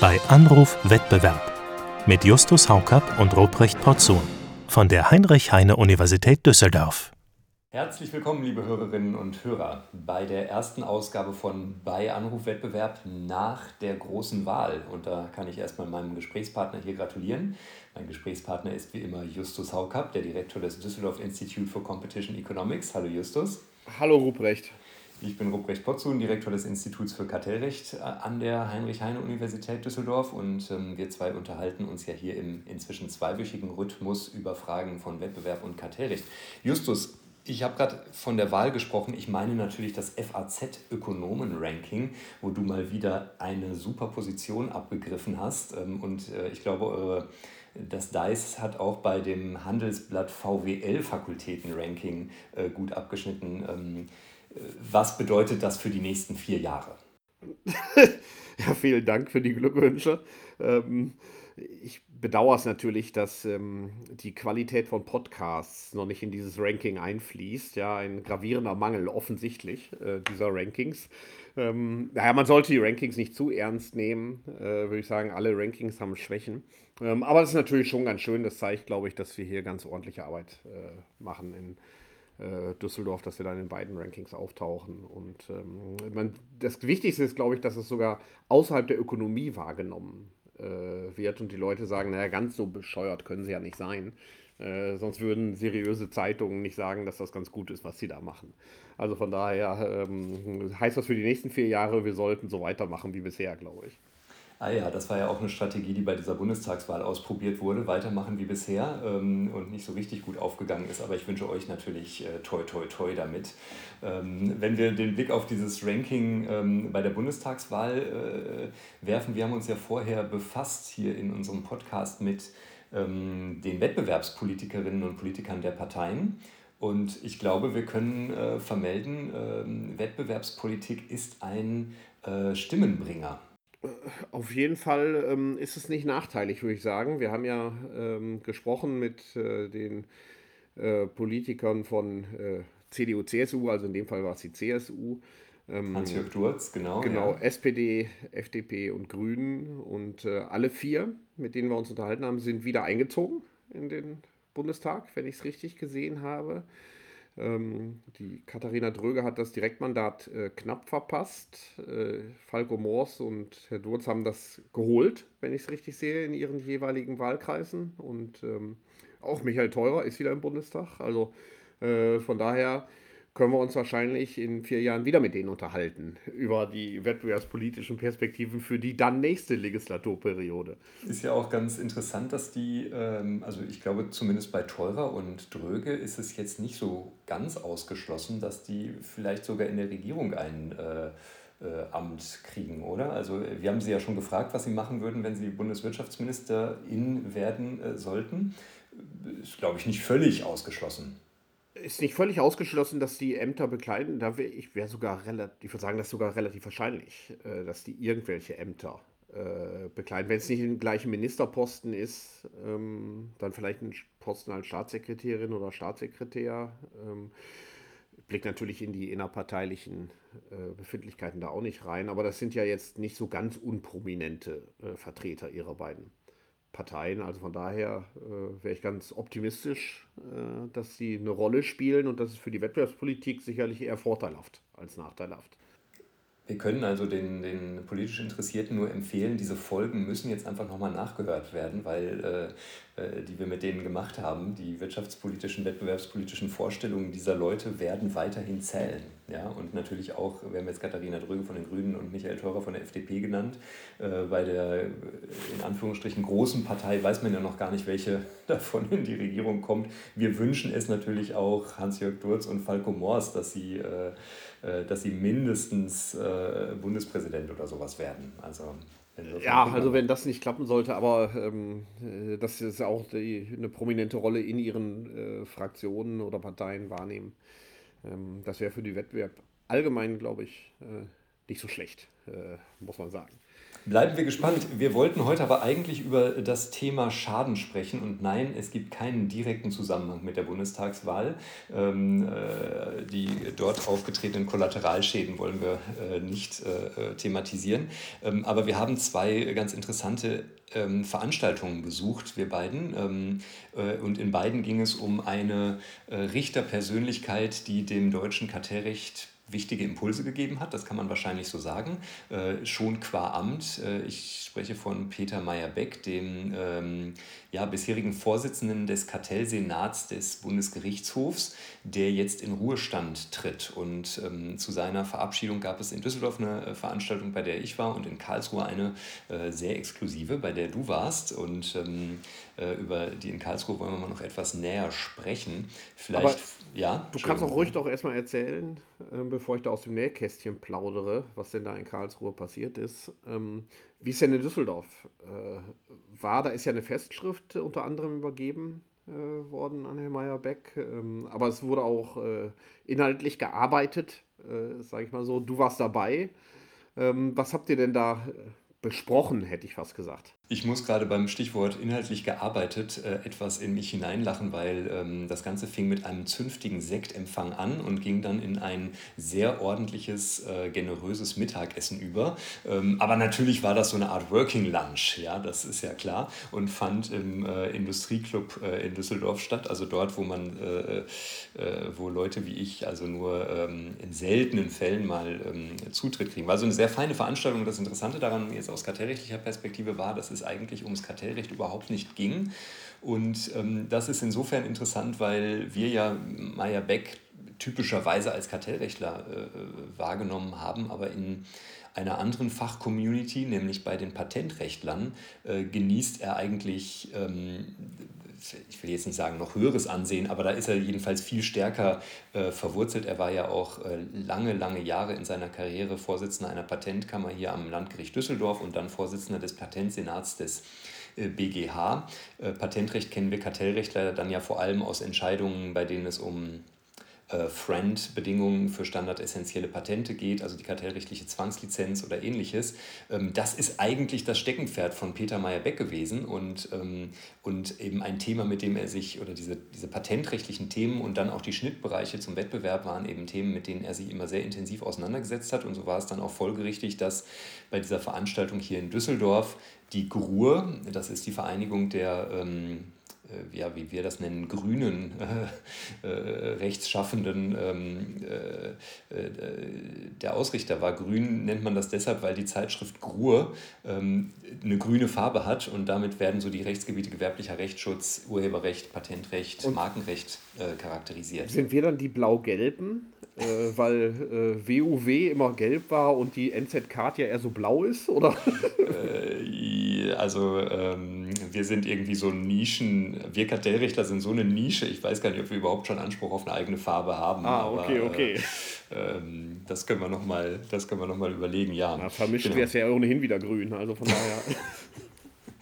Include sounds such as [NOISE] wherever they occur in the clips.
bei Anruf Wettbewerb mit Justus Haukapp und Ruprecht Porzun von der Heinrich-Heine-Universität Düsseldorf. Herzlich willkommen, liebe Hörerinnen und Hörer, bei der ersten Ausgabe von Bei Anrufwettbewerb nach der großen Wahl. Und da kann ich erstmal meinem Gesprächspartner hier gratulieren. Mein Gesprächspartner ist wie immer Justus Haukapp, der Direktor des Düsseldorf Institute for Competition Economics. Hallo Justus. Hallo Ruprecht. Ich bin Ruprecht Potzun, Direktor des Instituts für Kartellrecht äh, an der Heinrich-Heine-Universität Düsseldorf und ähm, wir zwei unterhalten uns ja hier im inzwischen zweiwöchigen Rhythmus über Fragen von Wettbewerb und Kartellrecht. Justus, ich habe gerade von der Wahl gesprochen. Ich meine natürlich das FAZ-Ökonomen-Ranking, wo du mal wieder eine super Position abgegriffen hast. Ähm, und äh, ich glaube, das DICE hat auch bei dem Handelsblatt VWL-Fakultäten-Ranking äh, gut abgeschnitten. Was bedeutet das für die nächsten vier Jahre? [LAUGHS] ja, vielen Dank für die Glückwünsche. Ähm, ich bedauere es natürlich, dass ähm, die Qualität von Podcasts noch nicht in dieses Ranking einfließt. Ja, ein gravierender Mangel offensichtlich äh, dieser Rankings. Ähm, naja, man sollte die Rankings nicht zu ernst nehmen, äh, würde ich sagen. Alle Rankings haben Schwächen. Ähm, aber es ist natürlich schon ganz schön. Das zeigt, glaube ich, dass wir hier ganz ordentliche Arbeit äh, machen in Düsseldorf, dass wir dann in beiden Rankings auftauchen. Und ähm, man, das Wichtigste ist, glaube ich, dass es sogar außerhalb der Ökonomie wahrgenommen äh, wird und die Leute sagen, naja, ganz so bescheuert können sie ja nicht sein. Äh, sonst würden seriöse Zeitungen nicht sagen, dass das ganz gut ist, was sie da machen. Also von daher ähm, heißt das für die nächsten vier Jahre, wir sollten so weitermachen wie bisher, glaube ich. Ah ja, das war ja auch eine Strategie, die bei dieser Bundestagswahl ausprobiert wurde. Weitermachen wie bisher ähm, und nicht so richtig gut aufgegangen ist. Aber ich wünsche euch natürlich äh, toi toi toi damit. Ähm, wenn wir den Blick auf dieses Ranking ähm, bei der Bundestagswahl äh, werfen, wir haben uns ja vorher befasst hier in unserem Podcast mit ähm, den Wettbewerbspolitikerinnen und Politikern der Parteien. Und ich glaube, wir können äh, vermelden, äh, Wettbewerbspolitik ist ein äh, Stimmenbringer auf jeden Fall ähm, ist es nicht nachteilig, würde ich sagen. Wir haben ja ähm, gesprochen mit äh, den äh, Politikern von äh, CDU, CSU, also in dem Fall war es die CSU. Ähm, Hans-Jörg Durz, genau. Genau, ja. SPD, FDP und Grünen. Und äh, alle vier, mit denen wir uns unterhalten haben, sind wieder eingezogen in den Bundestag, wenn ich es richtig gesehen habe. Ähm, die Katharina Dröge hat das Direktmandat äh, knapp verpasst. Äh, Falco Moors und Herr Durz haben das geholt, wenn ich es richtig sehe, in ihren jeweiligen Wahlkreisen. Und ähm, auch Michael Theurer ist wieder im Bundestag. Also äh, von daher können wir uns wahrscheinlich in vier Jahren wieder mit denen unterhalten über die wettbewerbspolitischen Perspektiven für die dann nächste Legislaturperiode. Ist ja auch ganz interessant, dass die, ähm, also ich glaube zumindest bei Teurer und Dröge ist es jetzt nicht so ganz ausgeschlossen, dass die vielleicht sogar in der Regierung ein äh, äh, Amt kriegen, oder? Also wir haben sie ja schon gefragt, was sie machen würden, wenn sie Bundeswirtschaftsministerin werden äh, sollten. Ist, glaube ich, nicht völlig ausgeschlossen ist nicht völlig ausgeschlossen, dass die Ämter bekleiden. Da wär, ich wäre sogar relativ, ich würde sagen, das ist sogar relativ wahrscheinlich, äh, dass die irgendwelche Ämter äh, bekleiden. Wenn es nicht im gleichen Ministerposten ist, ähm, dann vielleicht ein Posten als Staatssekretärin oder Staatssekretär. Ähm, blickt natürlich in die innerparteilichen äh, Befindlichkeiten da auch nicht rein, aber das sind ja jetzt nicht so ganz unprominente äh, Vertreter ihrer beiden Parteien. Also von daher äh, wäre ich ganz optimistisch, äh, dass sie eine Rolle spielen und das ist für die Wettbewerbspolitik sicherlich eher vorteilhaft als nachteilhaft. Wir können also den, den politisch Interessierten nur empfehlen, diese Folgen müssen jetzt einfach nochmal nachgehört werden, weil äh, äh, die wir mit denen gemacht haben, die wirtschaftspolitischen, wettbewerbspolitischen Vorstellungen dieser Leute werden weiterhin zählen. Ja? Und natürlich auch, wir haben jetzt Katharina Dröge von den Grünen und Michael Theurer von der FDP genannt. Äh, bei der in Anführungsstrichen großen Partei weiß man ja noch gar nicht, welche [LAUGHS] davon in die Regierung kommt. Wir wünschen es natürlich auch Hans-Jörg Durz und Falco Mors, dass sie äh, äh, dass sie mindestens äh, Bundespräsident oder sowas werden. Also ja, also wenn das nicht klappen sollte, aber ähm, äh, dass sie auch die, eine prominente Rolle in ihren äh, Fraktionen oder Parteien wahrnehmen, das wäre für die Wettbewerb allgemein, glaube ich, äh, nicht so schlecht, äh, muss man sagen. Bleiben wir gespannt. Wir wollten heute aber eigentlich über das Thema Schaden sprechen. Und nein, es gibt keinen direkten Zusammenhang mit der Bundestagswahl. Ähm, äh, die dort aufgetretenen Kollateralschäden wollen wir äh, nicht äh, thematisieren. Ähm, aber wir haben zwei ganz interessante ähm, Veranstaltungen besucht, wir beiden. Ähm, äh, und in beiden ging es um eine äh, Richterpersönlichkeit, die dem deutschen Kartellrecht wichtige Impulse gegeben hat, das kann man wahrscheinlich so sagen, äh, schon qua Amt. Äh, ich spreche von Peter Meyer-Beck, dem ähm, ja, bisherigen Vorsitzenden des Kartellsenats des Bundesgerichtshofs, der jetzt in Ruhestand tritt. Und ähm, zu seiner Verabschiedung gab es in Düsseldorf eine äh, Veranstaltung, bei der ich war, und in Karlsruhe eine äh, sehr exklusive, bei der du warst. Und ähm, äh, über die in Karlsruhe wollen wir mal noch etwas näher sprechen. Vielleicht, Aber ja. Du kannst auch ruhig doch erstmal erzählen, äh, bevor ich da aus dem Nähkästchen plaudere, was denn da in Karlsruhe passiert ist. Ähm, wie es denn in Düsseldorf äh, war, da ist ja eine Festschrift unter anderem übergeben äh, worden an Herrn Meyer-Beck. Ähm, aber es wurde auch äh, inhaltlich gearbeitet, äh, sage ich mal so. Du warst dabei. Ähm, was habt ihr denn da äh, besprochen, hätte ich fast gesagt? Ich muss gerade beim Stichwort inhaltlich gearbeitet äh, etwas in mich hineinlachen, weil ähm, das Ganze fing mit einem zünftigen Sektempfang an und ging dann in ein sehr ordentliches, äh, generöses Mittagessen über. Ähm, aber natürlich war das so eine Art Working Lunch, ja, das ist ja klar, und fand im äh, Industrieclub äh, in Düsseldorf statt, also dort, wo man, äh, äh, wo Leute wie ich also nur ähm, in seltenen Fällen mal ähm, Zutritt kriegen. War so eine sehr feine Veranstaltung. Das Interessante daran jetzt aus kartellrechtlicher Perspektive war, dass eigentlich ums Kartellrecht überhaupt nicht ging. Und ähm, das ist insofern interessant, weil wir ja Meyer Beck typischerweise als Kartellrechtler äh, wahrgenommen haben, aber in einer anderen Fachcommunity, nämlich bei den Patentrechtlern, äh, genießt er eigentlich, ähm, ich will jetzt nicht sagen noch höheres Ansehen, aber da ist er jedenfalls viel stärker äh, verwurzelt. Er war ja auch äh, lange, lange Jahre in seiner Karriere Vorsitzender einer Patentkammer hier am Landgericht Düsseldorf und dann Vorsitzender des Patentsenats des BGH. Patentrecht kennen wir Kartellrechtler dann ja vor allem aus Entscheidungen, bei denen es um äh, Friend-Bedingungen für standardessentielle Patente geht, also die kartellrechtliche Zwangslizenz oder ähnliches. Ähm, das ist eigentlich das Steckenpferd von Peter Meyer-Beck gewesen und, ähm, und eben ein Thema, mit dem er sich, oder diese, diese patentrechtlichen Themen und dann auch die Schnittbereiche zum Wettbewerb waren eben Themen, mit denen er sich immer sehr intensiv auseinandergesetzt hat. Und so war es dann auch folgerichtig, dass bei dieser Veranstaltung hier in Düsseldorf die GRUR, das ist die Vereinigung der ähm, äh, ja, wie wir das nennen, grünen, [LAUGHS] äh, äh, rechtsschaffenden, ähm, äh, äh, der Ausrichter war. Grün nennt man das deshalb, weil die Zeitschrift Grur ähm, eine grüne Farbe hat und damit werden so die Rechtsgebiete gewerblicher Rechtsschutz, Urheberrecht, Patentrecht, und Markenrecht äh, charakterisiert. Sind wir dann die blau-gelben? weil WUW immer gelb war und die NZK ja eher so blau ist, oder? also ähm, wir sind irgendwie so Nischen, wir Kartellrichter sind so eine Nische, ich weiß gar nicht, ob wir überhaupt schon Anspruch auf eine eigene Farbe haben. Ah, okay, aber, okay. Äh, ähm, das können wir nochmal noch, überlegen, ja. Na, vermischt genau. wäre es ja ohnehin wieder grün, also von daher. [LAUGHS]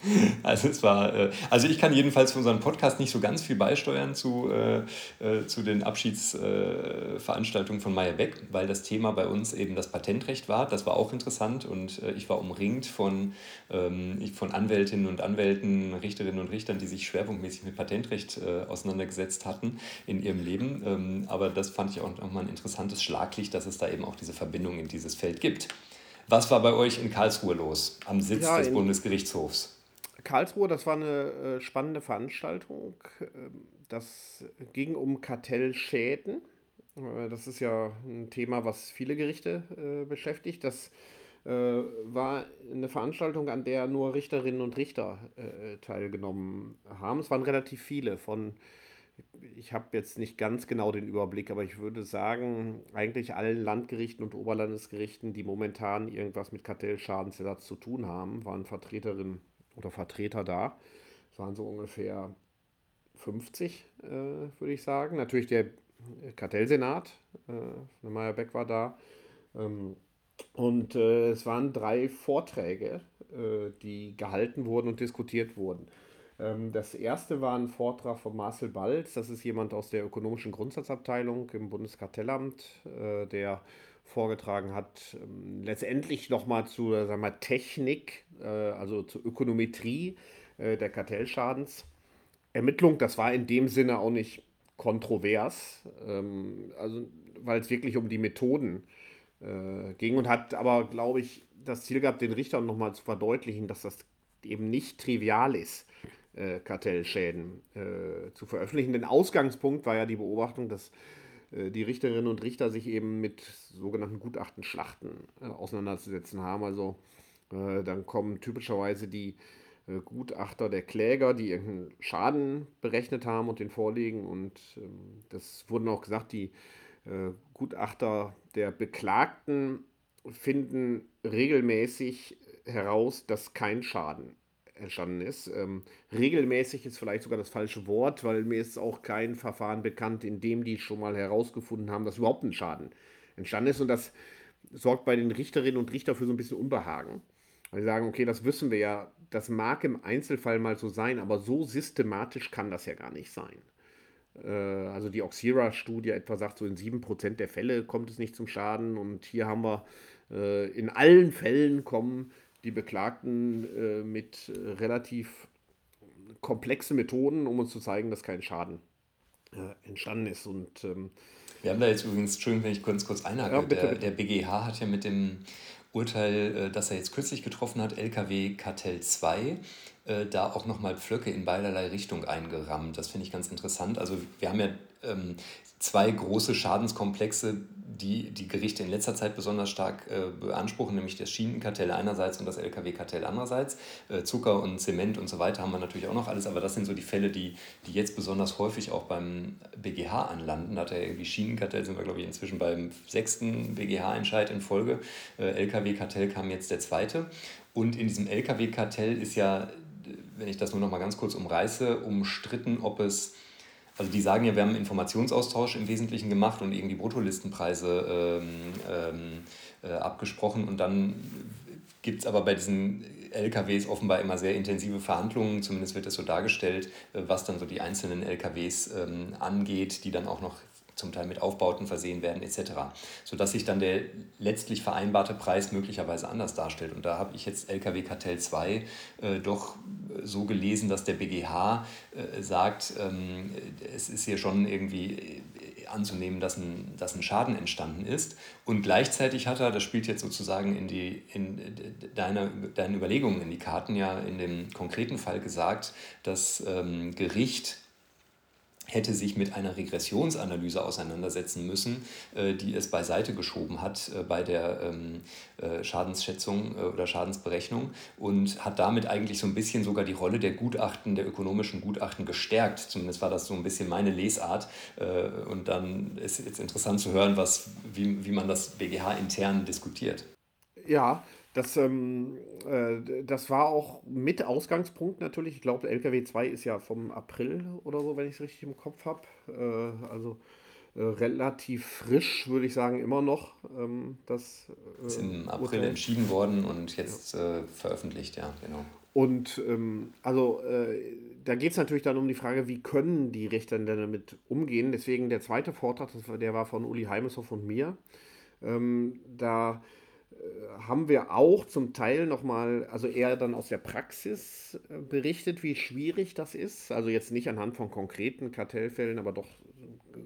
[LAUGHS] Also es war, äh, also ich kann jedenfalls für unseren Podcast nicht so ganz viel beisteuern zu, äh, äh, zu den Abschiedsveranstaltungen von Meyer Beck, weil das Thema bei uns eben das Patentrecht war. Das war auch interessant und ich war umringt von, ähm, von Anwältinnen und Anwälten, Richterinnen und Richtern, die sich schwerpunktmäßig mit Patentrecht auseinandergesetzt hatten in ihrem Leben. Ähm, aber das fand ich auch nochmal ein interessantes Schlaglicht, dass es da eben auch diese Verbindung in dieses Feld gibt. Was war bei euch in Karlsruhe los, am Sitz ja, des Bundesgerichtshofs? Karlsruhe, das war eine äh, spannende Veranstaltung. Ähm, das ging um Kartellschäden. Äh, das ist ja ein Thema, was viele Gerichte äh, beschäftigt. Das war eine Veranstaltung, an der nur Richterinnen und Richter teilgenommen haben. Es waren relativ viele von, ich habe jetzt nicht ganz genau den Überblick, aber ich würde sagen, eigentlich allen Landgerichten und Oberlandesgerichten, die momentan irgendwas mit Kartellschadensersatz zu tun haben, waren Vertreterinnen oder Vertreter da. Es waren so ungefähr 50, äh, würde ich sagen. Natürlich der Kartellsenat, äh, Meyer Beck war da. Ähm, und äh, es waren drei Vorträge, äh, die gehalten wurden und diskutiert wurden. Ähm, das erste war ein Vortrag von Marcel Balz, das ist jemand aus der ökonomischen Grundsatzabteilung im Bundeskartellamt, äh, der vorgetragen hat, ähm, letztendlich nochmal zu sagen wir, Technik, äh, also zur Ökonometrie äh, der Kartellschadensermittlung. Das war in dem Sinne auch nicht kontrovers, ähm, also weil es wirklich um die Methoden äh, ging und hat aber, glaube ich, das Ziel gehabt, den Richtern nochmal zu verdeutlichen, dass das eben nicht trivial ist, Kartellschäden zu veröffentlichen. Denn Ausgangspunkt war ja die Beobachtung, dass die Richterinnen und Richter sich eben mit sogenannten Gutachtenschlachten äh, auseinanderzusetzen haben. Also äh, dann kommen typischerweise die Gutachter der Kläger, die irgendeinen Schaden berechnet haben und den vorlegen. Und ähm, das wurden auch gesagt, die Gutachter der Beklagten finden regelmäßig heraus, dass kein Schaden entstanden ist. Ähm, regelmäßig ist vielleicht sogar das falsche Wort, weil mir ist auch kein Verfahren bekannt, in dem die schon mal herausgefunden haben, dass überhaupt ein Schaden entstanden ist. Und das sorgt bei den Richterinnen und Richtern für so ein bisschen Unbehagen. Weil sie sagen, okay, das wissen wir ja, das mag im Einzelfall mal so sein, aber so systematisch kann das ja gar nicht sein. Äh, also die Oxira-Studie etwa sagt, so in 7% der Fälle kommt es nicht zum Schaden. Und hier haben wir äh, in allen Fällen kommen die Beklagten äh, mit äh, relativ komplexen Methoden, um uns zu zeigen, dass kein Schaden äh, entstanden ist. Und, ähm, Wir haben da jetzt übrigens, Entschuldigung, wenn ich kurz, kurz einhake, ja, bitte, der, bitte. der BGH hat ja mit dem Urteil, äh, das er jetzt kürzlich getroffen hat, LKW Kartell 2, äh, da auch nochmal Pflöcke in beiderlei Richtung eingerammt. Das finde ich ganz interessant. Also wir haben ja zwei große Schadenskomplexe, die die Gerichte in letzter Zeit besonders stark äh, beanspruchen, nämlich das Schienenkartell einerseits und das Lkw-Kartell andererseits. Äh, Zucker und Zement und so weiter haben wir natürlich auch noch alles, aber das sind so die Fälle, die, die jetzt besonders häufig auch beim BGH anlanden. Da hat er irgendwie Schienenkartell, sind wir glaube ich inzwischen beim sechsten BGH-Entscheid in Folge. Äh, Lkw-Kartell kam jetzt der zweite. Und in diesem Lkw-Kartell ist ja, wenn ich das nur noch mal ganz kurz umreiße, umstritten, ob es also die sagen ja, wir haben Informationsaustausch im Wesentlichen gemacht und irgendwie Bruttolistenpreise ähm, ähm, äh, abgesprochen. Und dann gibt es aber bei diesen LKWs offenbar immer sehr intensive Verhandlungen, zumindest wird es so dargestellt, äh, was dann so die einzelnen LKWs ähm, angeht, die dann auch noch zum Teil mit Aufbauten versehen werden etc. Sodass sich dann der letztlich vereinbarte Preis möglicherweise anders darstellt. Und da habe ich jetzt LKW Kartell 2 äh, doch so gelesen, dass der BGH äh, sagt, ähm, es ist hier schon irgendwie äh, anzunehmen, dass ein, dass ein Schaden entstanden ist. Und gleichzeitig hat er, das spielt jetzt sozusagen in, die, in deine, deine Überlegungen in die Karten ja in dem konkreten Fall gesagt, das ähm, Gericht hätte sich mit einer Regressionsanalyse auseinandersetzen müssen, äh, die es beiseite geschoben hat äh, bei der ähm, äh, Schadensschätzung oder Schadensberechnung und hat damit eigentlich so ein bisschen sogar die Rolle der Gutachten, der ökonomischen Gutachten gestärkt. Zumindest war das so ein bisschen meine Lesart. Und dann ist jetzt interessant zu hören, was, wie, wie man das BGH intern diskutiert. Ja, das, ähm, äh, das war auch mit Ausgangspunkt natürlich. Ich glaube, LKW 2 ist ja vom April oder so, wenn ich es richtig im Kopf habe. Äh, also äh, relativ frisch, würde ich sagen, immer noch. Ähm, das äh, ist im April Urteil. entschieden worden und jetzt ja. Äh, veröffentlicht, ja, genau. Und ähm, also äh, da geht es natürlich dann um die Frage, wie können die Richter denn damit umgehen. Deswegen der zweite Vortrag, war, der war von Uli Heimeshoff und mir. Ähm, da haben wir auch zum Teil nochmal, also eher dann aus der Praxis äh, berichtet, wie schwierig das ist. Also jetzt nicht anhand von konkreten Kartellfällen, aber doch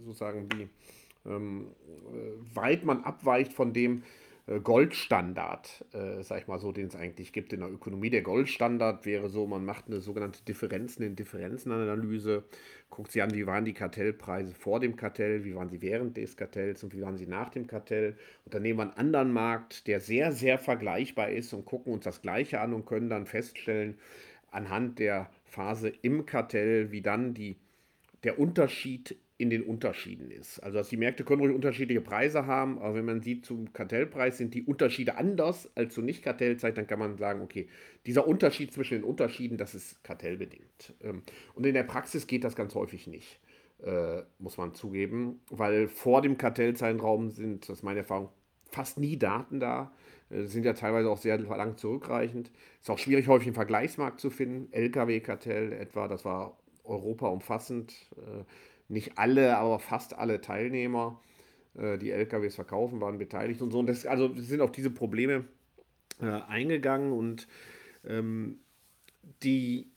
sozusagen, wie ähm, äh, weit man abweicht von dem, äh, Goldstandard, äh, sag ich mal so, den es eigentlich gibt in der Ökonomie. Der Goldstandard wäre so, man macht eine sogenannte Differenzen in Differenzenanalyse, guckt sich an, wie waren die Kartellpreise vor dem Kartell, wie waren sie während des Kartells und wie waren sie nach dem Kartell. Und dann nehmen wir einen anderen Markt, der sehr, sehr vergleichbar ist und gucken uns das Gleiche an und können dann feststellen, anhand der Phase im Kartell, wie dann die, der Unterschied in den Unterschieden ist. Also dass die Märkte können ruhig unterschiedliche Preise haben, aber wenn man sieht zum Kartellpreis sind die Unterschiede anders als zur Nicht-Kartellzeit, dann kann man sagen, okay, dieser Unterschied zwischen den Unterschieden, das ist kartellbedingt. Ähm, und in der Praxis geht das ganz häufig nicht, äh, muss man zugeben, weil vor dem Kartellzeitraum sind, das ist meine Erfahrung, fast nie Daten da, äh, sind ja teilweise auch sehr lang zurückreichend. Ist auch schwierig, häufig einen Vergleichsmarkt zu finden. LKW-Kartell etwa, das war Europa umfassend. Nicht alle, aber fast alle Teilnehmer. äh, die LKWs verkaufen, waren beteiligt und so. Und das, also sind auf diese Probleme äh, eingegangen und ähm, die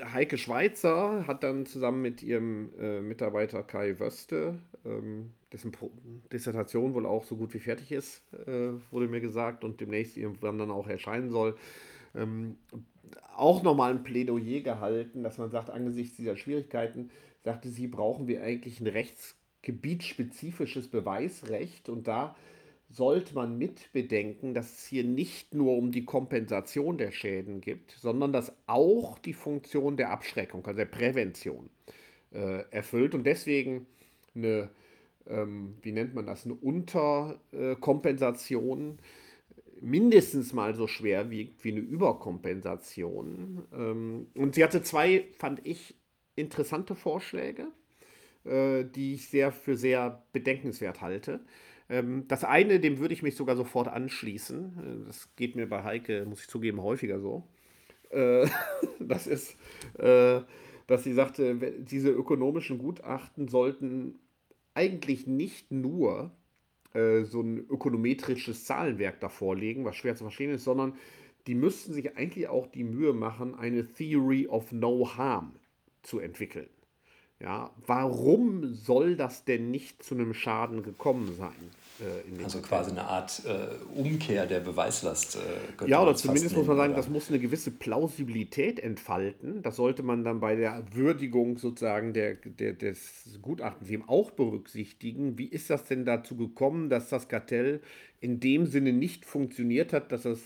Heike Schweizer hat dann zusammen mit ihrem äh, Mitarbeiter Kai Wöste, ähm, dessen Pro Dissertation wohl auch so gut wie fertig ist, äh, wurde mir gesagt und demnächst irgendwann dann auch erscheinen soll, ähm, auch nochmal ein Plädoyer gehalten, dass man sagt, angesichts dieser Schwierigkeiten, sagte sie, brauchen wir eigentlich ein rechtsgebietsspezifisches Beweisrecht und da sollte man mitbedenken, dass es hier nicht nur um die Kompensation der Schäden geht, sondern dass auch die Funktion der Abschreckung, also der Prävention äh, erfüllt und deswegen eine, ähm, wie nennt man das, eine Unterkompensation mindestens mal so schwer wiegt wie eine Überkompensation. Ähm, und sie hatte zwei, fand ich, interessante Vorschläge, äh, die ich sehr für sehr bedenkenswert halte. Ähm, das eine, dem würde ich mich sogar sofort anschließen. Äh, das geht mir bei Heike, muss ich zugeben, häufiger so. Äh, [LAUGHS] das ist, äh, dass sie sagte, diese ökonomischen Gutachten sollten eigentlich nicht nur so ein ökonometrisches Zahlenwerk davor legen, was schwer zu verstehen ist, sondern die müssten sich eigentlich auch die Mühe machen, eine Theory of No Harm zu entwickeln. Ja, warum soll das denn nicht zu einem Schaden gekommen sein? Äh, also quasi eine Art äh, Umkehr der Beweislast. Äh, ja, oder zumindest muss man sagen, oder? das muss eine gewisse Plausibilität entfalten. Das sollte man dann bei der Würdigung sozusagen der, der, des Gutachtens eben auch berücksichtigen. Wie ist das denn dazu gekommen, dass das Kartell in dem Sinne nicht funktioniert hat, dass es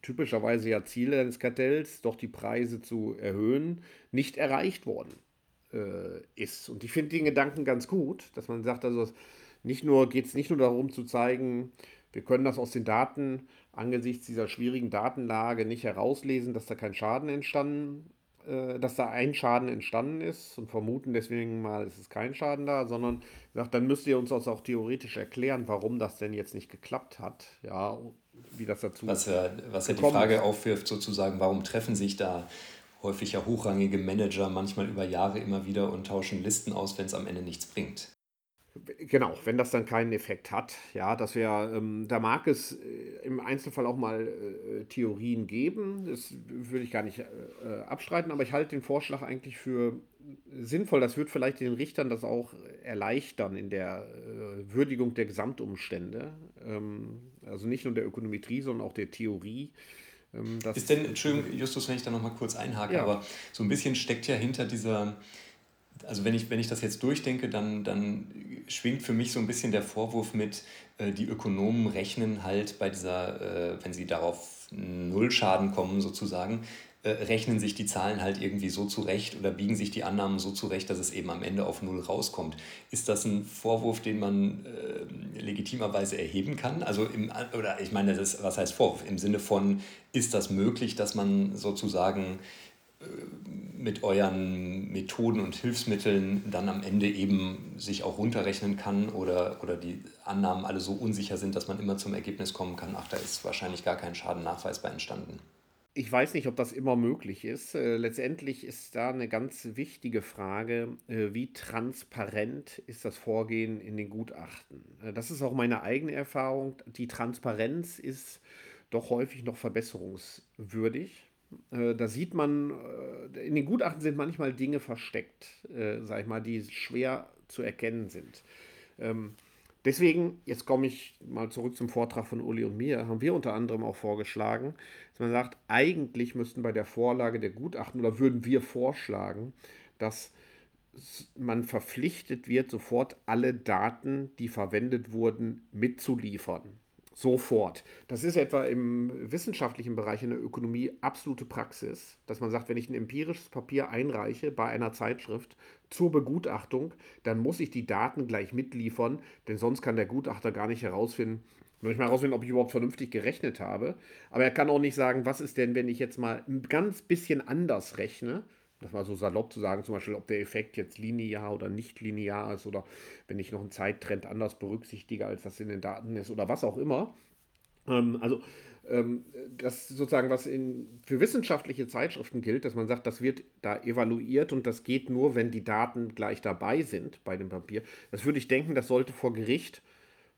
typischerweise ja Ziele eines Kartells, doch die Preise zu erhöhen, nicht erreicht worden äh, ist. Und ich finde den Gedanken ganz gut, dass man sagt, also nicht nur geht es nicht nur darum zu zeigen, wir können das aus den Daten angesichts dieser schwierigen Datenlage nicht herauslesen, dass da kein Schaden entstanden, äh, dass da ein Schaden entstanden ist und vermuten deswegen mal, es ist kein Schaden da, sondern sagt, dann müsst ihr uns das auch theoretisch erklären, warum das denn jetzt nicht geklappt hat, ja, wie das dazu. Was ja, was ja die Frage aufwirft, sozusagen, warum treffen sich da häufig ja hochrangige Manager manchmal über Jahre immer wieder und tauschen Listen aus, wenn es am Ende nichts bringt. Genau, wenn das dann keinen Effekt hat, ja, das wäre, ähm, da mag es äh, im Einzelfall auch mal äh, Theorien geben, das würde ich gar nicht äh, abstreiten, aber ich halte den Vorschlag eigentlich für sinnvoll. Das wird vielleicht den Richtern das auch erleichtern in der äh, Würdigung der Gesamtumstände, ähm, also nicht nur der Ökonometrie, sondern auch der Theorie. Ähm, ist denn, Entschuldigung, Justus, wenn ich da nochmal kurz einhake, ja. aber so ein bisschen steckt ja hinter dieser, also wenn ich, wenn ich das jetzt durchdenke, dann, dann schwingt für mich so ein bisschen der Vorwurf mit, äh, die Ökonomen rechnen halt bei dieser, äh, wenn sie darauf Nullschaden kommen sozusagen, äh, rechnen sich die Zahlen halt irgendwie so zurecht oder biegen sich die Annahmen so zurecht, dass es eben am Ende auf Null rauskommt. Ist das ein Vorwurf, den man äh, legitimerweise erheben kann? Also im, oder ich meine, das, was heißt Vorwurf? Im Sinne von, ist das möglich, dass man sozusagen äh, mit euren Methoden und Hilfsmitteln dann am Ende eben sich auch runterrechnen kann oder, oder die Annahmen alle so unsicher sind, dass man immer zum Ergebnis kommen kann, ach, da ist wahrscheinlich gar kein Schaden nachweisbar entstanden. Ich weiß nicht, ob das immer möglich ist. Äh, letztendlich ist da eine ganz wichtige Frage, äh, wie transparent ist das Vorgehen in den Gutachten. Äh, das ist auch meine eigene Erfahrung. Die Transparenz ist doch häufig noch verbesserungswürdig. Da sieht man, in den Gutachten sind manchmal Dinge versteckt, sag ich mal, die schwer zu erkennen sind. Deswegen, jetzt komme ich mal zurück zum Vortrag von Uli und mir, haben wir unter anderem auch vorgeschlagen, dass man sagt, eigentlich müssten bei der Vorlage der Gutachten oder würden wir vorschlagen, dass man verpflichtet wird, sofort alle Daten, die verwendet wurden, mitzuliefern sofort. Das ist etwa im wissenschaftlichen Bereich in der Ökonomie absolute Praxis, dass man sagt, wenn ich ein empirisches Papier einreiche bei einer Zeitschrift zur Begutachtung, dann muss ich die Daten gleich mitliefern, denn sonst kann der Gutachter gar nicht herausfinden, noch nicht mal herausfinden, ob ich überhaupt vernünftig gerechnet habe. Aber er kann auch nicht sagen, was ist denn, wenn ich jetzt mal ein ganz bisschen anders rechne das mal so salopp zu sagen, zum Beispiel, ob der Effekt jetzt linear oder nicht linear ist oder wenn ich noch einen Zeittrend anders berücksichtige, als das in den Daten ist oder was auch immer. Ähm, also ähm, das sozusagen, was in, für wissenschaftliche Zeitschriften gilt, dass man sagt, das wird da evaluiert und das geht nur, wenn die Daten gleich dabei sind bei dem Papier. Das würde ich denken, das sollte vor Gericht,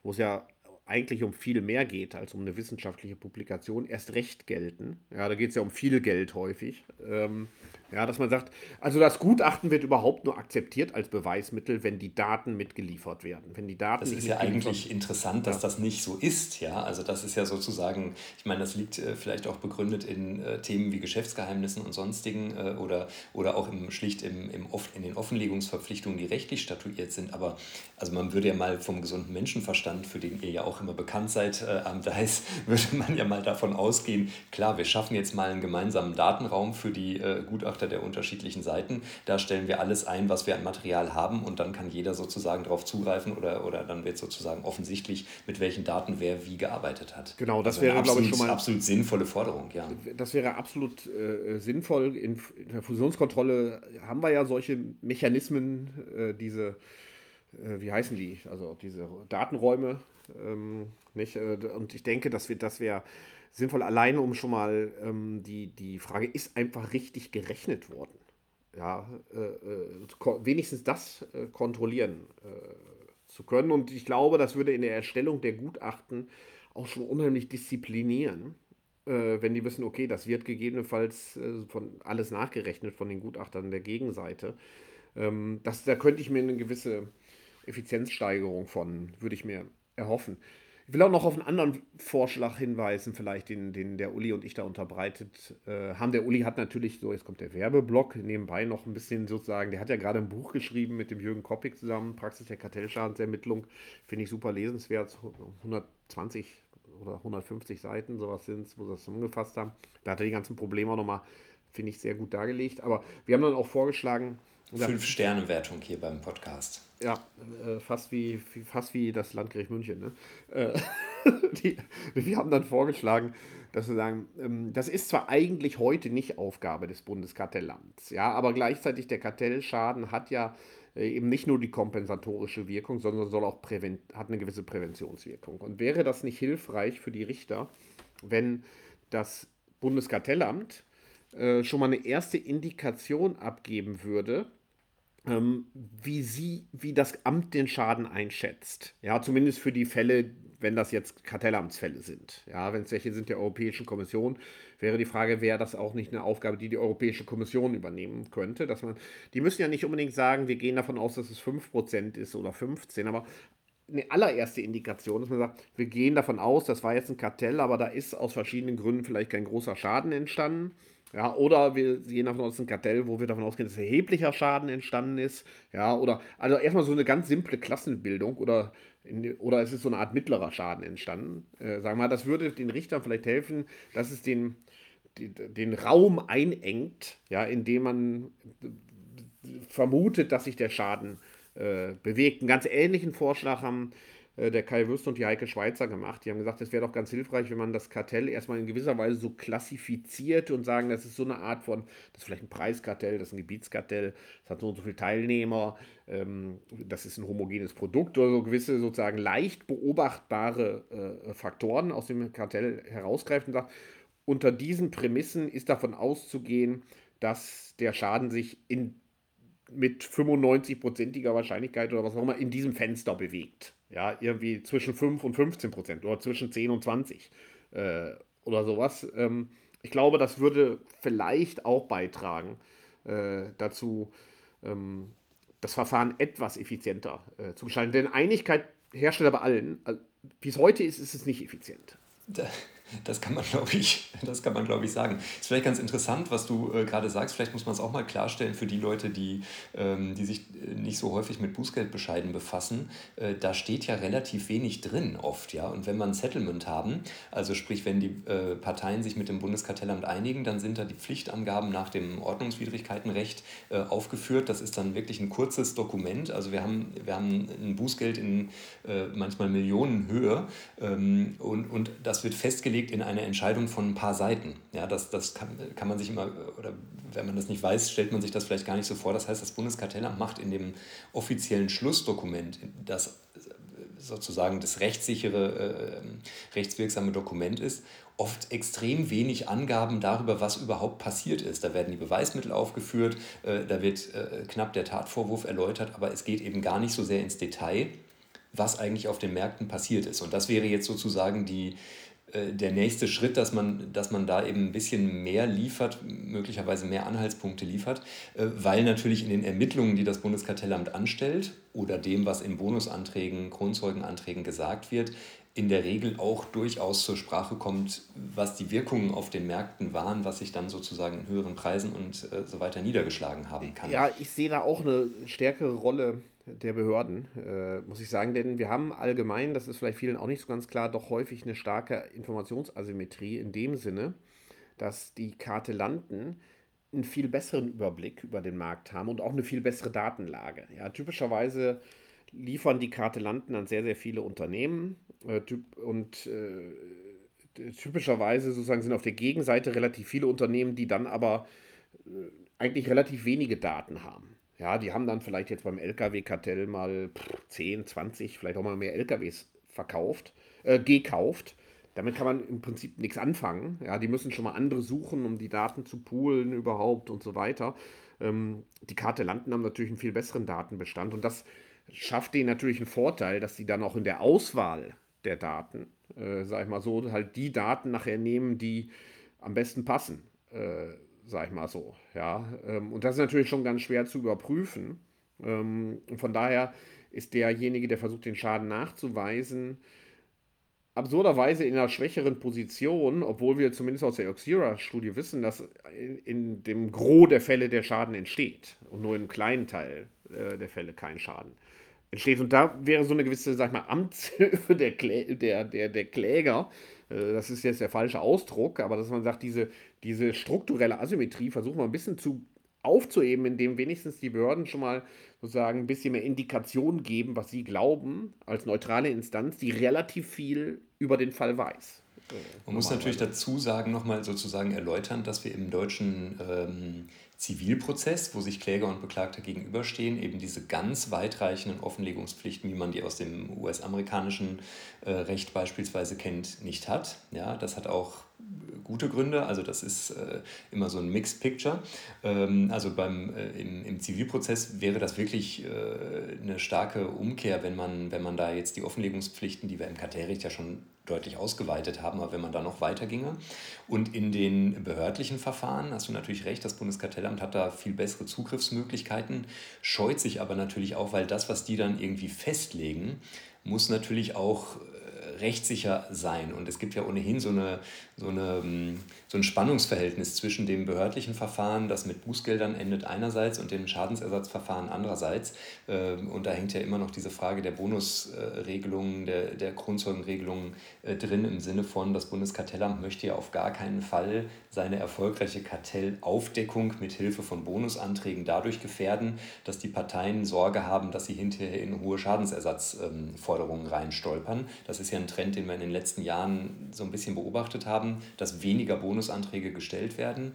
wo es ja eigentlich um viel mehr geht als um eine wissenschaftliche Publikation, erst recht gelten. Ja, da geht es ja um viel Geld häufig. Ähm, ja, dass man sagt, also das Gutachten wird überhaupt nur akzeptiert als Beweismittel, wenn die Daten mitgeliefert werden. Wenn die Daten das ist ja eigentlich interessant, dass ja. das nicht so ist. Ja, also das ist ja sozusagen, ich meine, das liegt äh, vielleicht auch begründet in äh, Themen wie Geschäftsgeheimnissen und sonstigen äh, oder, oder auch im, schlicht im, im in den Offenlegungsverpflichtungen, die rechtlich statuiert sind. Aber also man würde ja mal vom gesunden Menschenverstand, für den ihr ja auch immer bekannt seid, äh, am DICE, [LAUGHS] würde man ja mal davon ausgehen, klar, wir schaffen jetzt mal einen gemeinsamen Datenraum für die äh, Gutachter der unterschiedlichen Seiten. Da stellen wir alles ein, was wir an Material haben und dann kann jeder sozusagen darauf zugreifen oder, oder dann wird sozusagen offensichtlich, mit welchen Daten wer wie gearbeitet hat. Genau, das also wäre, glaube ich, schon mal. absolut sinnvolle Forderung, ja. Das wäre absolut äh, sinnvoll. In, in, der Fusionskontrolle haben wir ja solche Mechanismen, äh, diese, äh, wie heißen die? Also diese Datenräume. Ähm, nicht? Äh, und ich denke, dass wir, das wäre sinnvoll, allein um schon mal ähm, die, die Frage, ist einfach richtig gerechnet worden? Ja, äh, äh, wenigstens das äh, kontrollieren äh, zu können. Und ich glaube, das würde in der Erstellung der Gutachten auch schon unheimlich disziplinieren, äh, wenn die wissen, okay, das wird gegebenenfalls äh, von alles nachgerechnet von den Gutachtern der Gegenseite. Ähm, das, da könnte ich mir eine gewisse Effizienzsteigerung von, würde ich mir erhoffen. Ich will auch noch auf einen anderen Vorschlag hinweisen, vielleicht den, den der Uli und ich da unterbreitet äh, haben. Der Uli hat natürlich so, jetzt kommt der Werbeblock, nebenbei noch ein bisschen sozusagen, der hat ja gerade ein Buch geschrieben mit dem Jürgen Koppig zusammen, Praxis der Kartellschadensermittlung, finde ich super lesenswert, 120 oder 150 Seiten, sowas sind es, wo sie das zusammengefasst haben. Da hat er die ganzen Probleme auch nochmal, finde ich, sehr gut dargelegt. Aber wir haben dann auch vorgeschlagen, Fünf-Sterne-Wertung hier beim Podcast. Ja, äh, fast, wie, fast wie das Landgericht München. Ne? Äh, [LAUGHS] die, wir haben dann vorgeschlagen, dass wir sagen, ähm, das ist zwar eigentlich heute nicht Aufgabe des Bundeskartellamts, ja, aber gleichzeitig der Kartellschaden hat ja äh, eben nicht nur die kompensatorische Wirkung, sondern soll auch hat eine gewisse Präventionswirkung. Und wäre das nicht hilfreich für die Richter, wenn das Bundeskartellamt äh, schon mal eine erste Indikation abgeben würde, ähm, wie sie, wie das Amt den Schaden einschätzt. Ja, zumindest für die Fälle, wenn das jetzt Kartellamtsfälle sind. Ja, wenn es welche sind der Europäischen Kommission, wäre die Frage, wäre das auch nicht eine Aufgabe, die die Europäische Kommission übernehmen könnte. Dass man, die müssen ja nicht unbedingt sagen, wir gehen davon aus, dass es 5% ist oder 15%, aber eine allererste Indikation, dass man sagt, wir gehen davon aus, das war jetzt ein Kartell, aber da ist aus verschiedenen Gründen vielleicht kein großer Schaden entstanden. Ja, oder wir gehen davon aus, ein Kartell, wo wir davon ausgehen, dass erheblicher Schaden entstanden ist. Ja, oder also erstmal so eine ganz simple Klassenbildung oder, in, oder es ist so eine Art mittlerer Schaden entstanden. Äh, sagen wir mal, das würde den Richtern vielleicht helfen, dass es den, den, den Raum einengt, ja, indem man vermutet, dass sich der Schaden äh, bewegt. Einen ganz ähnlichen Vorschlag haben der Kai Würst und die Heike Schweizer gemacht. Die haben gesagt, es wäre doch ganz hilfreich, wenn man das Kartell erstmal in gewisser Weise so klassifiziert und sagen, das ist so eine Art von, das ist vielleicht ein Preiskartell, das ist ein Gebietskartell, das hat so und so viele Teilnehmer, ähm, das ist ein homogenes Produkt oder so gewisse sozusagen leicht beobachtbare äh, Faktoren aus dem Kartell herausgreifen und sagt, unter diesen Prämissen ist davon auszugehen, dass der Schaden sich in mit 95-prozentiger Wahrscheinlichkeit oder was auch immer in diesem Fenster bewegt. Ja, irgendwie zwischen 5 und 15 Prozent oder zwischen 10 und 20 äh, oder sowas. Ähm, ich glaube, das würde vielleicht auch beitragen äh, dazu, ähm, das Verfahren etwas effizienter äh, zu gestalten. Denn Einigkeit herrscht bei allen. Wie es heute ist, ist es nicht effizient. Da, das kann man, [LAUGHS] glaube ich, das kann man, glaube ich, sagen. Ist vielleicht ganz interessant, was du äh, gerade sagst. Vielleicht muss man es auch mal klarstellen für die Leute, die, ähm, die sich äh, nicht so häufig mit Bußgeldbescheiden befassen. Äh, da steht ja relativ wenig drin oft, ja. Und wenn ein Settlement haben, also sprich, wenn die äh, Parteien sich mit dem Bundeskartellamt einigen, dann sind da die Pflichtangaben nach dem Ordnungswidrigkeitenrecht äh, aufgeführt. Das ist dann wirklich ein kurzes Dokument. Also wir haben, wir haben ein Bußgeld in äh, manchmal Millionenhöhe ähm, und, und das wird festgelegt festgelegt in einer Entscheidung von ein paar Seiten. Ja, das, das kann, kann man sich immer, oder wenn man das nicht weiß, stellt man sich das vielleicht gar nicht so vor. Das heißt, das Bundeskartellamt macht in dem offiziellen Schlussdokument, das sozusagen das rechtssichere, äh, rechtswirksame Dokument ist, oft extrem wenig Angaben darüber, was überhaupt passiert ist. Da werden die Beweismittel aufgeführt, äh, da wird äh, knapp der Tatvorwurf erläutert, aber es geht eben gar nicht so sehr ins Detail, was eigentlich auf den Märkten passiert ist. Und das wäre jetzt sozusagen die, der nächste Schritt, dass man, dass man da eben ein bisschen mehr liefert, möglicherweise mehr Anhaltspunkte liefert, äh, weil natürlich in den Ermittlungen, die das Bundeskartellamt anstellt oder dem, was in Bonusanträgen, Kronzeugenanträgen gesagt wird, in der Regel auch durchaus zur Sprache kommt, was die Wirkungen auf den Märkten waren, was sich dann sozusagen in höheren Preisen und äh, so weiter niedergeschlagen haben kann. Ja, ich sehe da auch eine stärkere Rolle der Behörden, äh, muss ich sagen, denn wir haben allgemein, das ist vielleicht vielen auch nicht so ganz klar, doch häufig eine starke Informationsasymmetrie in dem Sinne, dass die Kartellanten einen viel besseren Überblick über den Markt haben und auch eine viel bessere Datenlage. Ja, typischerweise liefern die Kartellanten an sehr, sehr viele Unternehmen äh, und äh, typischerweise sozusagen sind auf der Gegenseite relativ viele Unternehmen, die dann aber äh, eigentlich relativ wenige Daten haben. Ja, die haben dann vielleicht jetzt beim Lkw-Kartell mal 10, 20, vielleicht auch mal mehr LKWs verkauft, äh, gekauft. Damit kann man im Prinzip nichts anfangen. Ja, die müssen schon mal andere suchen, um die Daten zu poolen überhaupt und so weiter. Ähm, die Kartellanten haben natürlich einen viel besseren Datenbestand und das schafft denen natürlich einen Vorteil, dass sie dann auch in der Auswahl der Daten, äh, sag ich mal so, halt die Daten nachher nehmen, die am besten passen, äh, sag ich mal so. Ja, ähm, und das ist natürlich schon ganz schwer zu überprüfen. Ähm, und von daher ist derjenige, der versucht, den Schaden nachzuweisen, absurderweise in einer schwächeren Position, obwohl wir zumindest aus der Oxira-Studie wissen, dass in, in, dem Gros der Fälle der Schaden entsteht und nur einem kleinen Teil äh, der Fälle kein Schaden entsteht. Und da wäre so eine gewisse, sag ich mal, Amtshilfe [LAUGHS] der, Klä der, der, der Kläger, äh, das ist jetzt der falsche Ausdruck, aber dass man sagt, diese, diese strukturelle Asymmetrie versuchen wir ein bisschen zu aufzuheben, indem wenigstens die Behörden schon mal sozusagen ein bisschen mehr Indikationen geben, was sie glauben, als neutrale Instanz, die relativ viel über den Fall weiß. Man muss natürlich dazu sagen, nochmal sozusagen erläutern, dass wir im deutschen ähm, Zivilprozess, wo sich Kläger und Beklagter gegenüberstehen, eben diese ganz weitreichenden Offenlegungspflichten, wie man die aus dem US-amerikanischen äh, Recht beispielsweise kennt, nicht hat. Ja, das hat auch gute Gründe, also das ist äh, immer so ein Mixed Picture. Ähm, also beim, äh, im, im Zivilprozess wäre das wirklich äh, eine starke Umkehr, wenn man, wenn man da jetzt die Offenlegungspflichten, die wir im Kartellrecht ja schon deutlich ausgeweitet haben, aber wenn man da noch weiter ginge. Und in den behördlichen Verfahren hast du natürlich recht, das Bundeskartellamt hat da viel bessere Zugriffsmöglichkeiten, scheut sich aber natürlich auch, weil das, was die dann irgendwie festlegen, muss natürlich auch rechtssicher sein. Und es gibt ja ohnehin so, eine, so, eine, ähm, so ein Spannungsverhältnis zwischen dem behördlichen Verfahren, das mit Bußgeldern endet einerseits, und dem Schadensersatzverfahren andererseits. Ähm, und da hängt ja immer noch diese Frage der Bonusregelungen, der, der Kronzeugenregelungen äh, drin, im Sinne von, das Bundeskartellamt möchte ja auf gar keinen Fall seine erfolgreiche Kartellaufdeckung mit Hilfe von Bonusanträgen dadurch gefährden, dass die Parteien Sorge haben, dass sie hinterher in hohe Schadensersatzforderungen reinstolpern. Das ist ja ein Trend, den wir in den letzten Jahren so ein bisschen beobachtet haben, dass weniger Bonusanträge gestellt werden.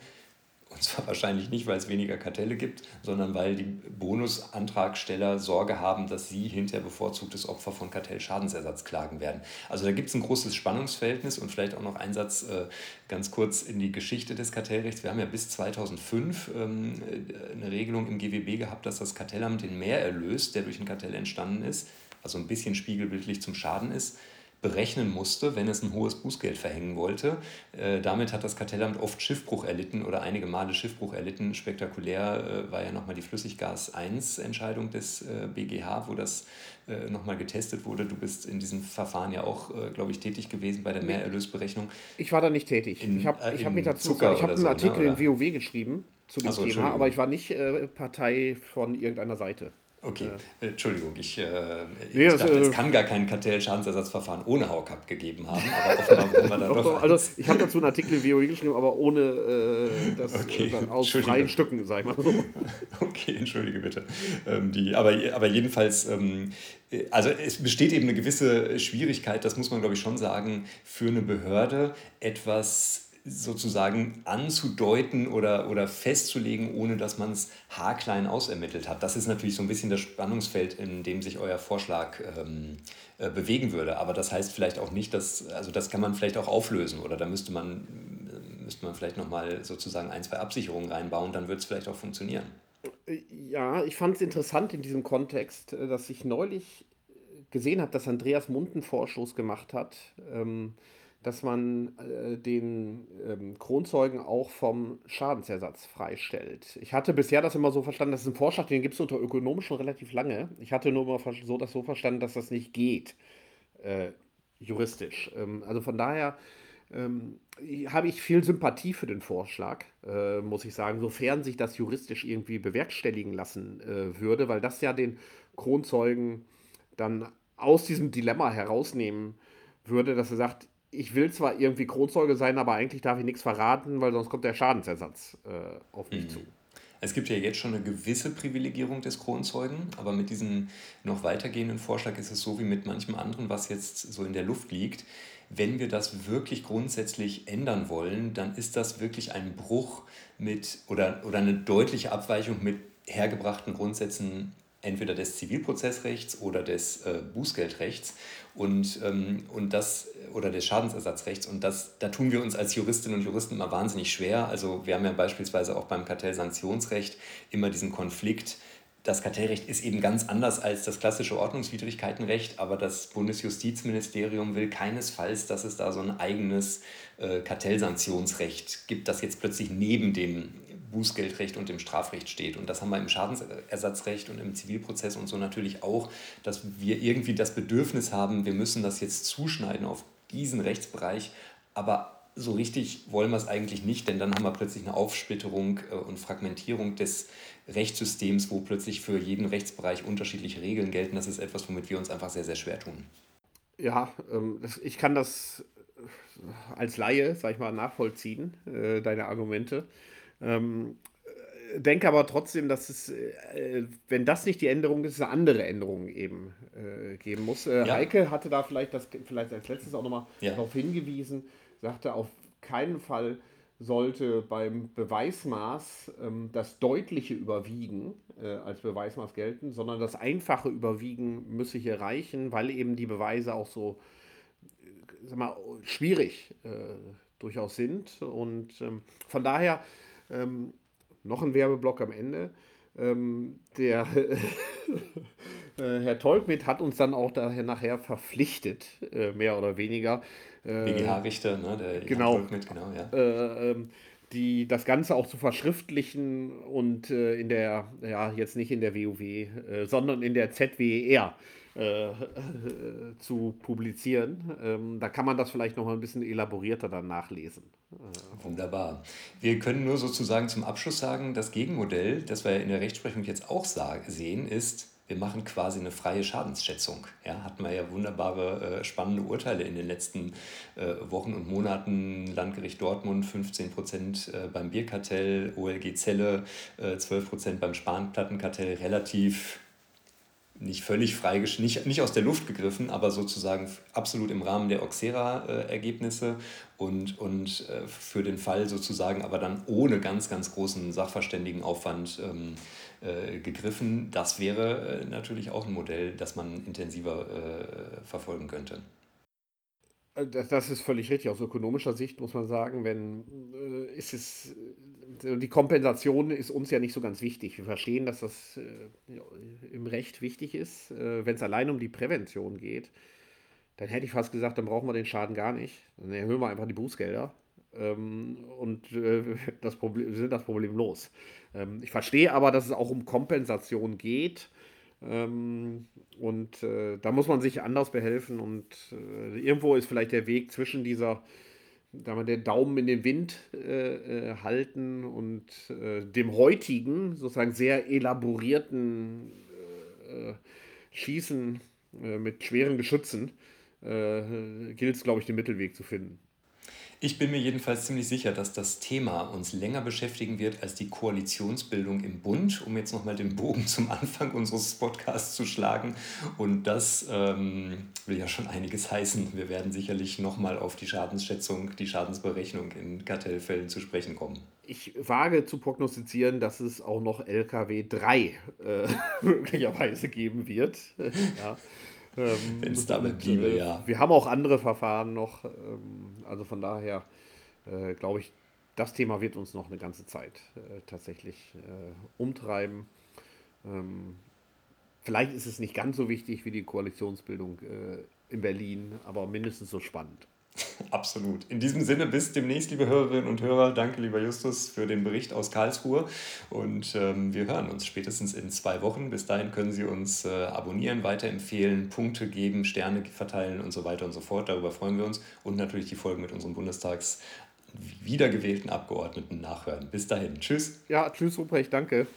Und zwar [LAUGHS] wahrscheinlich nicht, weil es weniger Kartelle gibt, sondern weil die Bonusantragsteller Sorge haben, dass sie hinterher bevorzugtes Opfer von Kartellschadensersatzklagen werden. Also da gibt es ein großes Spannungsverhältnis und vielleicht auch noch ein Satz äh, ganz kurz in die Geschichte des Kartellrechts. Wir haben ja bis 2005 ähm, eine Regelung im GWB gehabt, dass das Kartellamt den Mehrerlös, der durch ein Kartell entstanden ist, also ein bisschen spiegelbildlich zum Schaden ist, berechnen musste, wenn es ein hohes Bußgeld verhängen wollte. Äh, damit hat das Kartellamt oft Schiffbruch erlitten oder einige Male Schiffbruch erlitten. Spektakulär äh, war ja nochmal die Flüssiggas-1-Entscheidung des äh, BGH, wo das äh, nochmal getestet wurde. Du bist in diesem Verfahren ja auch, äh, glaube ich, tätig gewesen bei der Mehrerlösberechnung. Ich war da nicht tätig. In, ich habe äh, hab mich dazu, ich habe einen so, ne, Artikel ne, in WoW geschrieben zu dem so, Thema, aber ich war nicht Partei von irgendeiner Seite. Okay, äh, Entschuldigung, ich, äh, nee, ich dachte, es kann gar keinen Kartellschadensersatzverfahren ohne Haucap gegeben haben, aber offenbar wir da [LAUGHS] doch. Also ich habe dazu einen Artikel in WoE geschrieben, aber ohne äh, das okay, aus freien Stücken, sag ich mal so. [LAUGHS] Okay, entschuldige bitte. Ähm, die, aber, aber jedenfalls, ähm, also es besteht eben eine gewisse Schwierigkeit, das muss man glaube ich schon sagen, für eine Behörde etwas sozusagen anzudeuten oder, oder festzulegen, ohne dass man es haarklein ausermittelt hat. Das ist natürlich so ein bisschen das Spannungsfeld, in dem sich euer Vorschlag ähm, äh, bewegen würde. Aber das heißt vielleicht auch nicht, dass, also das kann man vielleicht auch auflösen oder da müsste man, müsste man vielleicht nochmal sozusagen ein, zwei Absicherungen reinbauen, dann wird es vielleicht auch funktionieren. Ja, ich fand es interessant in diesem Kontext, äh, dass ich neulich gesehen habe, dass Andreas Mund einen Vorstoß gemacht hat. Ähm, dass man äh, den ähm, Kronzeugen auch vom Schadensersatz freistellt. Ich hatte bisher das immer so verstanden, das ist ein Vorschlag, den gibt es unter Ökonomen schon relativ lange. Ich hatte nur mal so das so verstanden, dass das nicht geht, äh, juristisch. Ähm, also von daher ähm, habe ich viel Sympathie für den Vorschlag, äh, muss ich sagen, sofern sich das juristisch irgendwie bewerkstelligen lassen äh, würde, weil das ja den Kronzeugen dann aus diesem Dilemma herausnehmen würde, dass er sagt, ich will zwar irgendwie Kronzeuge sein, aber eigentlich darf ich nichts verraten, weil sonst kommt der Schadensersatz äh, auf mich mhm. zu. Es gibt ja jetzt schon eine gewisse Privilegierung des Kronzeugen, aber mit diesem noch weitergehenden Vorschlag ist es so wie mit manchem anderen, was jetzt so in der Luft liegt. Wenn wir das wirklich grundsätzlich ändern wollen, dann ist das wirklich ein Bruch mit oder, oder eine deutliche Abweichung mit hergebrachten Grundsätzen entweder des Zivilprozessrechts oder des äh, Bußgeldrechts und, ähm, und das oder des Schadensersatzrechts und das da tun wir uns als Juristinnen und Juristen immer wahnsinnig schwer. Also wir haben ja beispielsweise auch beim Kartellsanktionsrecht immer diesen Konflikt. Das Kartellrecht ist eben ganz anders als das klassische Ordnungswidrigkeitenrecht, aber das Bundesjustizministerium will keinesfalls, dass es da so ein eigenes äh, Kartellsanktionsrecht gibt, das jetzt plötzlich neben dem Bußgeldrecht und im Strafrecht steht. Und das haben wir im Schadensersatzrecht und im Zivilprozess und so natürlich auch, dass wir irgendwie das Bedürfnis haben, wir müssen das jetzt zuschneiden auf diesen Rechtsbereich, aber so richtig wollen wir es eigentlich nicht, denn dann haben wir plötzlich eine Aufsplitterung äh, und Fragmentierung des Rechtssystems, wo plötzlich für jeden Rechtsbereich unterschiedliche Regeln gelten. Das ist etwas, womit wir uns einfach sehr, sehr schwer tun. Ja, ähm, ich kann das als Laie, sag ich mal, nachvollziehen, äh, deine Argumente. Ähm, äh, denke aber trotzdem, dass es, äh, wenn das nicht die Änderung ist, eine andere Änderung eben äh, geben muss. Äh, ja. Heike hatte da vielleicht das vielleicht als letztes auch nochmal ja. darauf hingewiesen, sagte, auf keinen Fall sollte beim Beweismaß ähm, das deutliche Überwiegen äh, als Beweismaß gelten, sondern das einfache Überwiegen müsse hier reichen, weil eben die Beweise auch so äh, sag mal, schwierig durchaus sind. Und ähm, von daher ähm, noch ein Werbeblock am Ende. Ähm, der [LAUGHS] äh, Herr Tolkmit hat uns dann auch daher nachher verpflichtet, äh, mehr oder weniger. Äh, BGH-Richter, ne? Der genau, Tolkmit, genau, ja. Äh, ähm, die, das Ganze auch zu verschriftlichen und äh, in der, ja, jetzt nicht in der WoW, äh, sondern in der ZWER äh, [LAUGHS] zu publizieren. Ähm, da kann man das vielleicht noch mal ein bisschen elaborierter dann nachlesen. Äh, Wunderbar. Wir können nur sozusagen zum Abschluss sagen, das Gegenmodell, das wir in der Rechtsprechung jetzt auch sehen, ist, wir machen quasi eine freie Schadensschätzung. Ja, hatten wir ja wunderbare, äh, spannende Urteile in den letzten äh, Wochen und Monaten. Landgericht Dortmund 15 Prozent äh, beim Bierkartell, OLG Zelle äh, 12 Prozent beim Spanplattenkartell, relativ nicht völlig frei, nicht, nicht aus der Luft gegriffen, aber sozusagen absolut im Rahmen der Oxera-Ergebnisse und, und äh, für den Fall sozusagen aber dann ohne ganz, ganz großen Sachverständigenaufwand ähm, äh, gegriffen. Das wäre äh, natürlich auch ein Modell, das man intensiver äh, verfolgen könnte. Äh, das ist völlig richtig. Aus ökonomischer Sicht muss man sagen, wenn äh, ist es die Kompensation ist uns ja nicht so ganz wichtig. Wir verstehen, dass das äh, im Recht wichtig ist. Äh, wenn es allein um die Prävention geht, dann hätte ich fast gesagt, dann brauchen wir den Schaden gar nicht. Dann erhöhen wir einfach die Bußgelder ähm, und äh, [LAUGHS] das Problem, sind das Problem los. Ähm, ich verstehe aber, dass es auch um Kompensation geht. Ähm, und äh, da muss man sich anders behelfen. Und äh, irgendwo ist vielleicht der Weg zwischen dieser da wir den Daumen in den Wind äh, äh, halten und äh, dem heutigen, sozusagen sehr elaborierten äh, Schießen mit schweren Geschützen, gilt es, glaube ich, den Mittelweg zu finden. Ich bin mir jedenfalls ziemlich sicher, dass das Thema uns länger beschäftigen wird als die Koalitionsbildung im Bund, um jetzt nochmal den Bogen zum Anfang unseres Podcasts zu schlagen. Und das ähm, will ja schon einiges heißen. Wir werden sicherlich nochmal auf die Schadensschätzung, die Schadensberechnung in Kartellfällen zu sprechen kommen. Ich wage zu prognostizieren, dass es auch noch LKW 3 äh, [LAUGHS] möglicherweise geben wird. ja. Ähm, Wenn es dabei bliebe, äh, ja. Wir haben auch andere Verfahren noch. Ähm, also von daher äh, glaube ich, das Thema wird uns noch eine ganze Zeit äh, tatsächlich äh, umtreiben. Ähm, vielleicht ist es nicht ganz so wichtig wie die Koalitionsbildung äh, in Berlin, aber mindestens so spannend. [LAUGHS] Absolut. In diesem Sinne, bis demnächst, liebe Hörerinnen und Hörer. Danke, lieber Justus, für den Bericht aus Karlsruhe. Und ähm, wir hören uns spätestens in zwei Wochen. Bis dahin können Sie uns äh, abonnieren, weiterempfehlen, Punkte geben, Sterne verteilen und so weiter und so fort. Darüber freuen wir uns. Und natürlich die Folgen mit unserem Bundestags wiedergewählten Abgeordneten nachhören. Bis dahin. Tschüss. Ja, tschüss, Ruprecht. Danke.